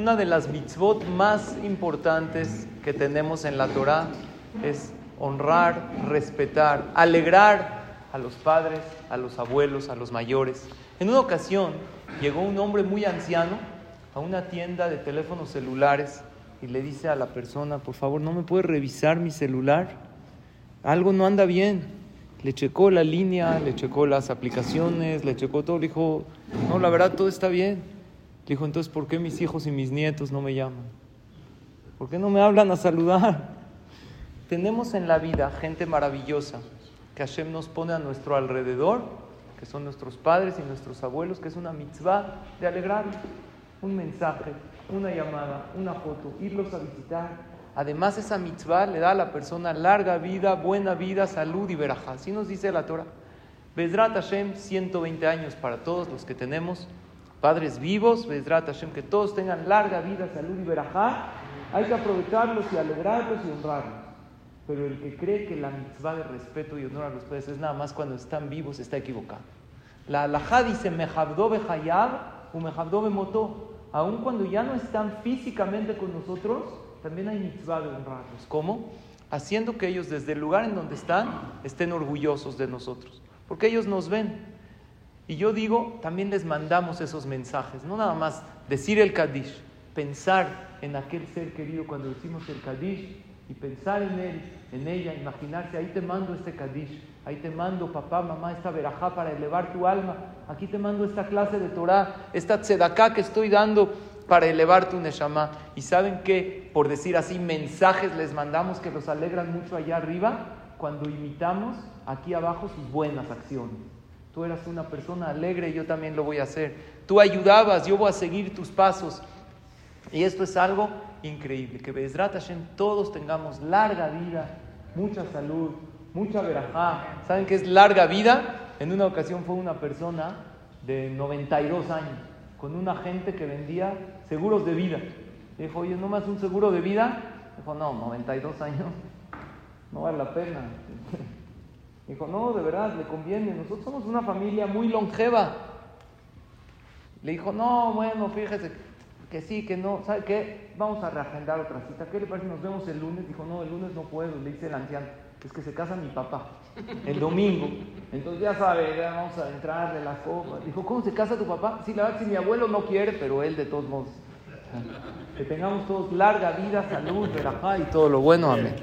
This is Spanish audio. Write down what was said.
Una de las mitzvot más importantes que tenemos en la Torah es honrar, respetar, alegrar a los padres, a los abuelos, a los mayores. En una ocasión llegó un hombre muy anciano a una tienda de teléfonos celulares y le dice a la persona, por favor, ¿no me puede revisar mi celular? Algo no anda bien. Le checó la línea, le checó las aplicaciones, le checó todo. Le dijo, no, la verdad todo está bien. Dijo, entonces, ¿por qué mis hijos y mis nietos no me llaman? ¿Por qué no me hablan a saludar? Tenemos en la vida gente maravillosa que Hashem nos pone a nuestro alrededor, que son nuestros padres y nuestros abuelos, que es una mitzvah de alegrarlos. Un mensaje, una llamada, una foto, irlos a visitar. Además, esa mitzvah le da a la persona larga vida, buena vida, salud y verajá. Así nos dice la Torah. Bezrat Hashem, 120 años para todos los que tenemos padres vivos. Que todos tengan larga vida, salud y verajá. Hay que aprovecharlos y alegrarlos y honrarlos. Pero el que cree que la mitzvah de respeto y honor a los padres es nada más cuando están vivos está equivocado. La alajá dice, mejabdo behayab o mejabdo moto aun cuando ya no están físicamente con nosotros, también hay mitzvah de honrarlos. ¿Cómo? Haciendo que ellos desde el lugar en donde están estén orgullosos de nosotros, porque ellos nos ven. Y yo digo, también les mandamos esos mensajes, no nada más decir el Kadish, pensar en aquel ser querido cuando decimos el Kadish y pensar en él, en ella, imaginarse, ahí te mando este Kadish, ahí te mando papá, mamá, esta verajá para elevar tu alma, aquí te mando esta clase de Torah, esta tzedaká que estoy dando para elevar tu neshama. Y saben que, por decir así, mensajes les mandamos que los alegran mucho allá arriba cuando imitamos aquí abajo sus buenas acciones. Tú eras una persona alegre yo también lo voy a hacer. Tú ayudabas, yo voy a seguir tus pasos. Y esto es algo increíble, que Bezrat Hashem todos tengamos larga vida, mucha salud, mucha verajá. ¿Saben qué es larga vida? En una ocasión fue una persona de 92 años con un agente que vendía seguros de vida. Le dijo, oye, ¿no más un seguro de vida? Dijo, no, 92 años, no vale la pena. Dijo, no, de verdad, le conviene. Nosotros somos una familia muy longeva. Le dijo, no, bueno, fíjese que sí, que no. ¿Sabe qué? Vamos a reagendar otra cita. ¿Qué le parece? Nos vemos el lunes. Dijo, no, el lunes no puedo. Le dice el anciano, es que se casa mi papá el domingo. Entonces ya sabe, ya vamos a entrar de la copa. Dijo, ¿cómo se casa tu papá? Sí, la verdad, si mi abuelo no quiere, pero él de todos modos. Que tengamos todos larga vida, salud, verajá y todo lo bueno. Amén.